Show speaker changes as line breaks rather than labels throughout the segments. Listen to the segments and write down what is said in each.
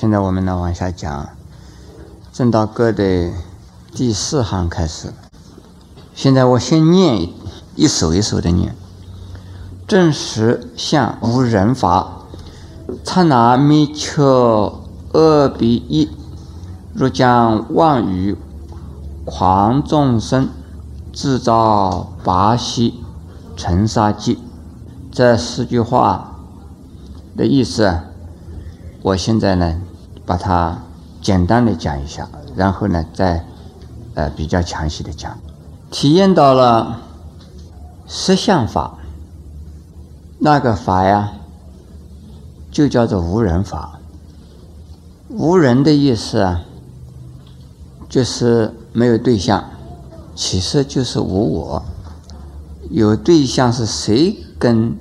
现在我们呢往下讲，正道歌的第四行开始。现在我先念一首一首的念。正实相无人法，刹那灭却二比一。若将妄语狂众生，自造拔息尘沙记。这四句话的意思，我现在呢把它简单的讲一下，然后呢再呃比较详细的讲。体验到了实相法，那个法呀，就叫做无人法。无人的意思啊，就是没有对象，其实就是无我。有对象是谁跟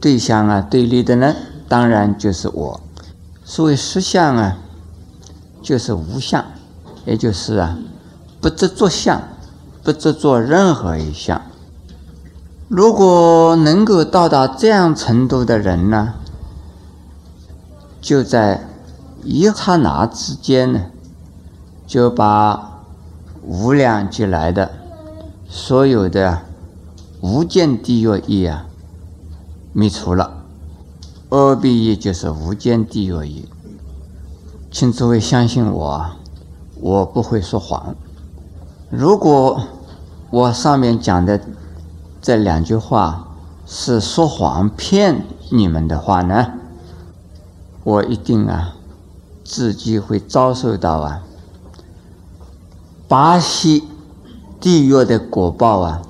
对象啊对立的呢？当然就是我。所谓实相啊，就是无相，也就是啊不执着相。不执着任何一项。如果能够到达这样程度的人呢，就在一刹那之间呢，就把无量劫来的所有的无间地狱业啊灭除了。阿鼻业就是无间地狱业，请诸位相信我，我不会说谎。如果我上面讲的这两句话是说谎骗你们的话呢，我一定啊自己会遭受到啊巴西地狱的果报啊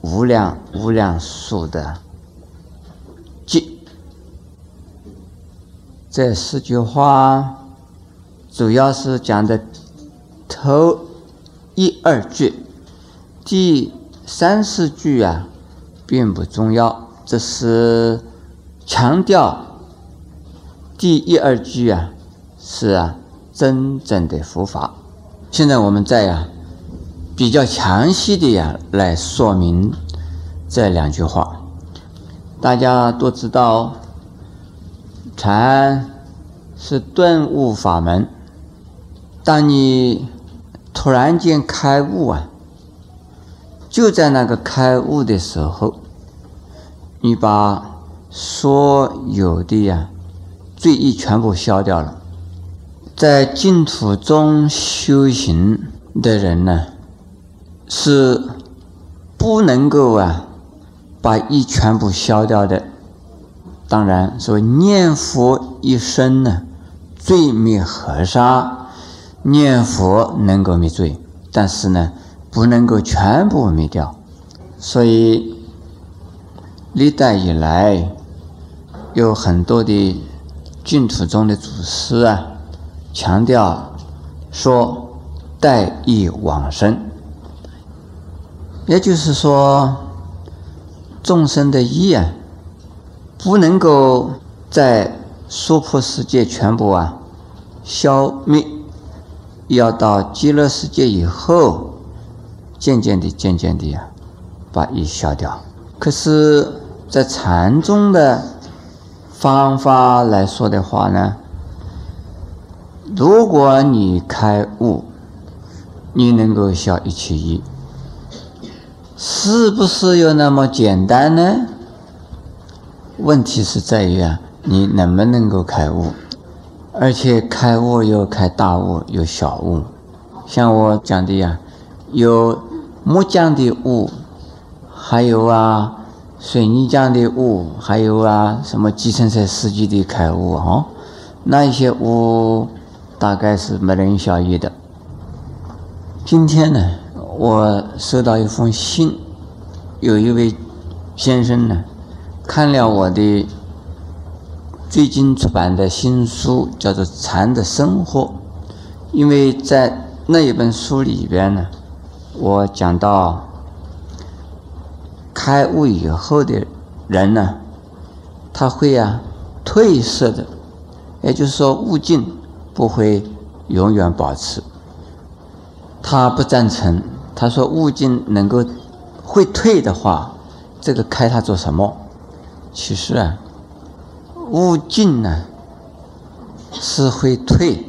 无量无量数的记。这四句话主要是讲的头。一二句，第三四句啊，并不重要。这是强调第一二句啊，是啊真正的佛法。现在我们再呀比较详细的呀来说明这两句话。大家都知道，禅是顿悟法门。当你突然间开悟啊！就在那个开悟的时候，你把所有的呀罪业全部消掉了。在净土中修行的人呢，是不能够啊把业全部消掉的。当然，说念佛一生呢，罪灭河沙。念佛能够灭罪，但是呢，不能够全部灭掉。所以历代以来，有很多的净土中的祖师啊，强调说待业往生，也就是说，众生的业啊，不能够在娑婆世界全部啊消灭。要到极乐世界以后，渐渐的、渐渐的呀，把一消掉。可是，在禅宗的方法来说的话呢，如果你开悟，你能够消一切业，是不是有那么简单呢？问题是在于啊，你能不能够开悟？而且开悟有开大悟，有小悟。像我讲的呀，有木匠的悟，还有啊水泥匠的悟，还有啊什么计程车司机的开悟哦。那些悟大概是没人晓得的。今天呢，我收到一封信，有一位先生呢，看了我的。最近出版的新书叫做《禅的生活》，因为在那一本书里边呢，我讲到开悟以后的人呢，他会啊褪色的，也就是说悟境不会永远保持。他不赞成，他说悟境能够会退的话，这个开它做什么？其实啊。悟境呢，是会退，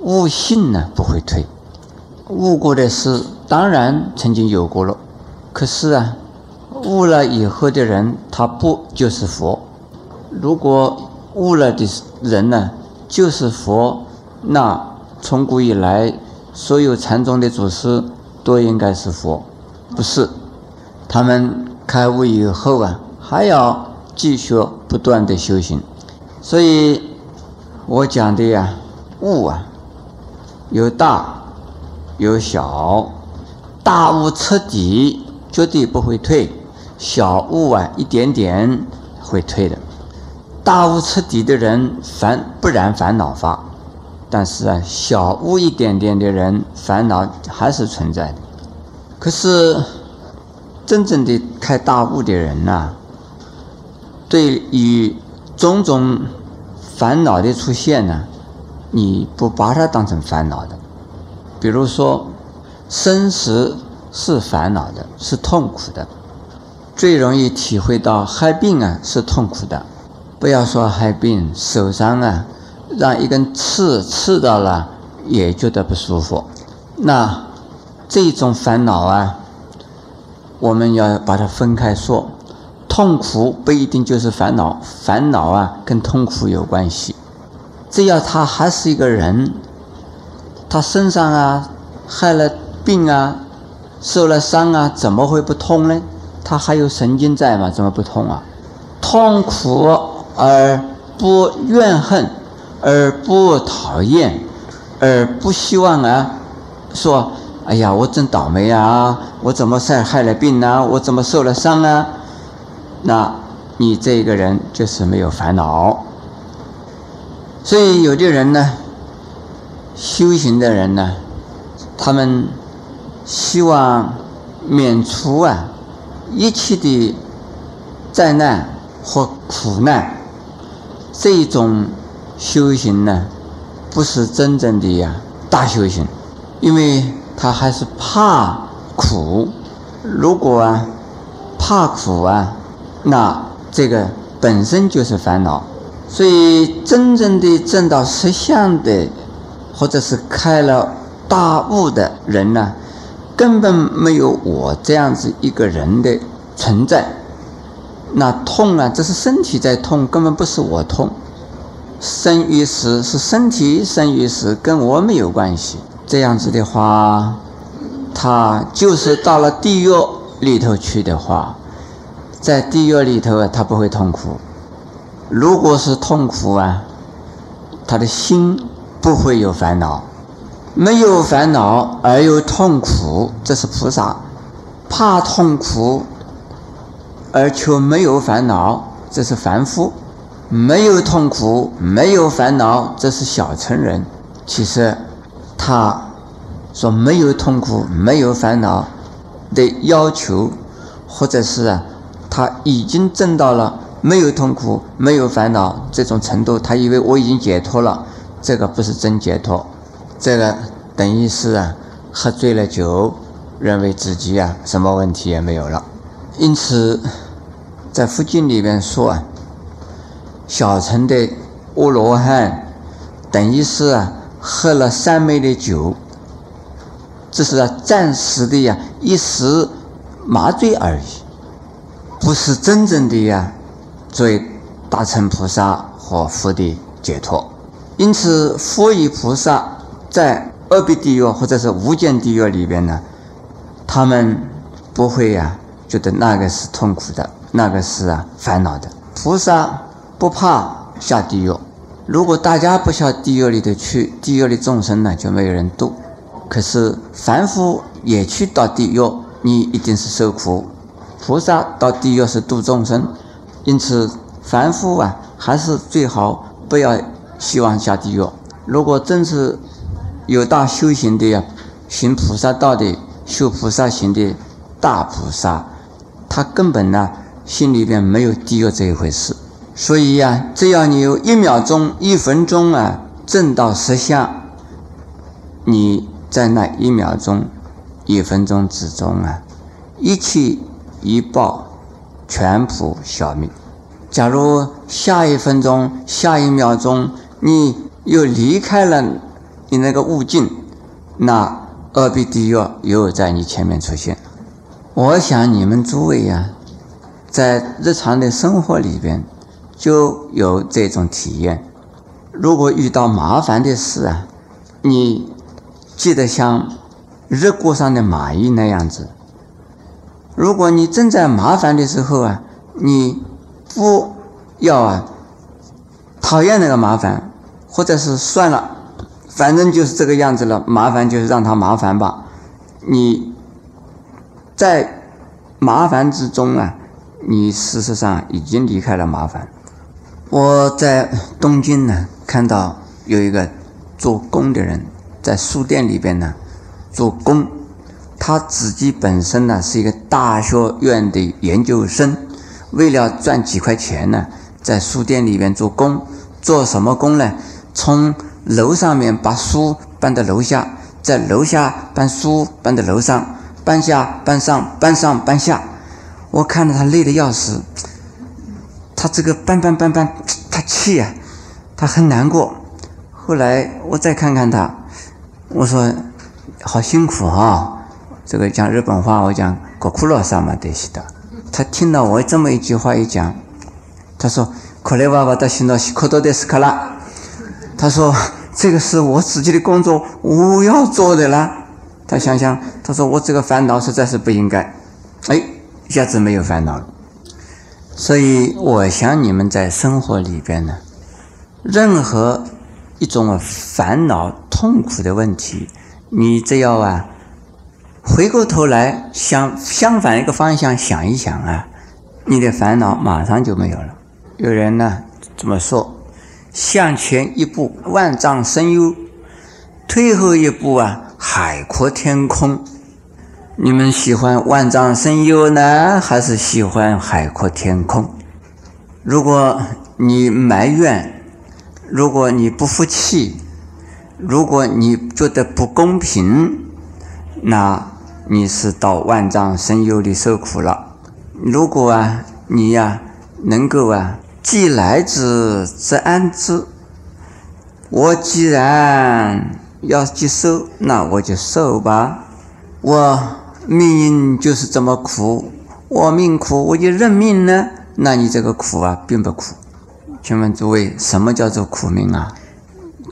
悟性呢不会退。悟过的事当然曾经有过了，可是啊，悟了以后的人他不就是佛？如果悟了的人呢就是佛，那从古以来所有禅宗的祖师都应该是佛，不是？他们开悟以后啊，还要继续不断的修行。所以，我讲的呀，悟啊，有大。有小，大悟彻底，绝对不会退；小悟啊，一点点会退的。大悟彻底的人烦不然烦恼发，但是啊，小悟一点点的人烦恼还是存在的。可是，真正的开大悟的人呐，对于种种烦恼的出现呢，你不把它当成烦恼的。比如说，生死是烦恼的，是痛苦的，最容易体会到害病啊是痛苦的。不要说害病，手上啊让一根刺刺到了，也觉得不舒服。那这种烦恼啊，我们要把它分开说。痛苦不一定就是烦恼，烦恼啊跟痛苦有关系。只要他还是一个人。他身上啊，害了病啊，受了伤啊，怎么会不痛呢？他还有神经在嘛，怎么不痛啊？痛苦而不怨恨，而不讨厌，而不希望啊，说，哎呀，我真倒霉啊！我怎么才害了病呢？我怎么受了伤啊？那你这个人就是没有烦恼。所以有的人呢。修行的人呢，他们希望免除啊一切的灾难或苦难。这种修行呢，不是真正的呀大修行，因为他还是怕苦。如果啊怕苦啊，那这个本身就是烦恼。所以真正的证到实相的。或者是开了大悟的人呢，根本没有我这样子一个人的存在。那痛啊，这是身体在痛，根本不是我痛。生与死是身体生与死，跟我没有关系。这样子的话，他就是到了地狱里头去的话，在地狱里头啊，他不会痛苦。如果是痛苦啊，他的心。不会有烦恼，没有烦恼而又痛苦，这是菩萨；怕痛苦而却没有烦恼，这是凡夫；没有痛苦，没有烦恼，这是小乘人。其实，他说没有痛苦、没有烦恼的要求，或者是啊，他已经证到了没有痛苦、没有烦恼这种程度，他以为我已经解脱了。这个不是真解脱，这个等于是啊，喝醉了酒，认为自己啊什么问题也没有了。因此，在佛经里面说啊，小乘的阿罗汉，等于是啊喝了三昧的酒，这是啊暂时的呀一时麻醉而已，不是真正的呀作为大乘菩萨和佛的解脱。因此，佛与菩萨在二比地狱或者是无间地狱里边呢，他们不会呀觉得那个是痛苦的，那个是啊烦恼的。菩萨不怕下地狱，如果大家不下地狱里头去，地狱的众生呢就没有人度。可是凡夫也去到地狱，你一定是受苦；菩萨到地狱是度众生，因此凡夫啊还是最好不要。希望下地狱。如果真是有大修行的呀，行菩萨道的、修菩萨行的大菩萨，他根本呢心里边没有地狱这一回事。所以呀，只要你有一秒钟、一分钟啊，正到实相，你在那一秒钟、一分钟之中啊，一切一爆，全部消灭。假如下一分钟、下一秒钟，你又离开了你那个悟境，那二必地狱又在你前面出现。我想你们诸位呀，在日常的生活里边就有这种体验。如果遇到麻烦的事啊，你记得像热锅上的蚂蚁那样子。如果你正在麻烦的时候啊，你不要啊讨厌那个麻烦，或者是算了，反正就是这个样子了，麻烦就是让它麻烦吧。你。在麻烦之中啊，你事实上已经离开了麻烦。我在东京呢，看到有一个做工的人在书店里边呢做工，他自己本身呢是一个大学院的研究生，为了赚几块钱呢，在书店里面做工，做什么工呢？从楼上面把书搬到楼下，在楼下搬书搬到楼上。搬下搬上搬上搬下，我看着他累得要死，他这个搬搬搬搬，他气呀，他很难过。后来我再看看他，我说好辛苦啊，这个讲日本话，我讲过苦劳啥嘛得西的。他听到我这么一句话一讲，他说可雷娃娃到新到西科多的斯卡拉，他说这个是我自己的工作，我要做的啦。他想想，他说：“我这个烦恼实在是不应该。”哎，一下子没有烦恼了。所以，我想你们在生活里边呢，任何一种烦恼、痛苦的问题，你只要啊，回过头来想相反一个方向想一想啊，你的烦恼马上就没有了。有人呢这么说：“向前一步，万丈深渊；退后一步啊。”海阔天空，你们喜欢万丈深渊呢，还是喜欢海阔天空？如果你埋怨，如果你不服气，如果你觉得不公平，那你是到万丈深渊里受苦了。如果啊，你呀能够啊，既来之则安之。我既然。要接受，那我就受吧。我命运就是这么苦，我命苦，我就认命呢。那你这个苦啊，并不苦。请问诸位，什么叫做苦命啊？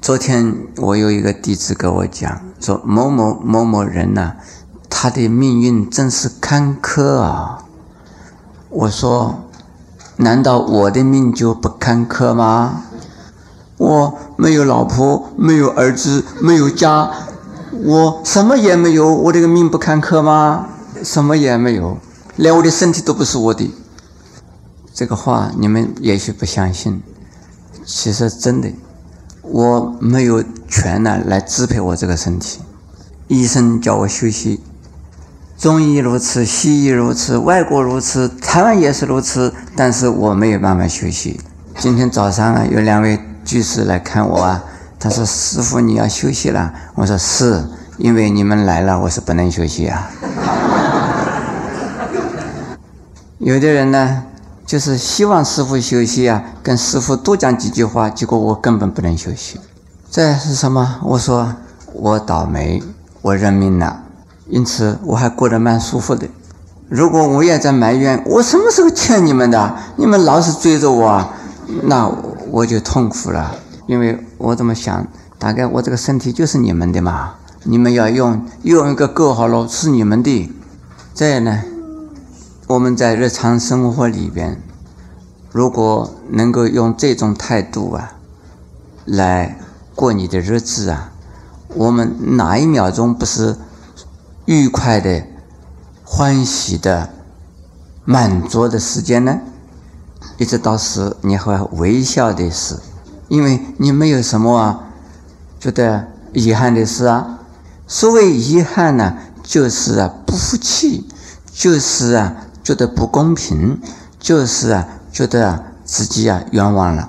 昨天我有一个弟子跟我讲，说某某某某人呐，他的命运真是坎坷啊。我说，难道我的命就不坎坷吗？我没有老婆，没有儿子，没有家，我什么也没有。我这个命不坎坷吗？什么也没有，连我的身体都不是我的。这个话你们也许不相信，其实真的，我没有权呢来支配我这个身体。医生叫我休息，中医如此，西医如此，外国如此，台湾也是如此，但是我没有办法休息。今天早上啊，有两位。居士来看我啊，他说：“师傅，你要休息了。”我说：“是，因为你们来了，我是不能休息啊。”有的人呢，就是希望师傅休息啊，跟师傅多讲几句话，结果我根本不能休息。这是什么？我说我倒霉，我认命了，因此我还过得蛮舒服的。如果我也在埋怨，我什么时候欠你们的？你们老是追着我，那。我就痛苦了，因为我怎么想，大概我这个身体就是你们的嘛，你们要用用一个够好了，是你们的。这样呢，我们在日常生活里边，如果能够用这种态度啊，来过你的日子啊，我们哪一秒钟不是愉快的、欢喜的、满足的时间呢？一直到死，你会微笑的死，因为你没有什么啊，觉得遗憾的事啊。所谓遗憾呢，就是啊不服气，就是啊觉得不公平，就是啊觉得自己啊冤枉了。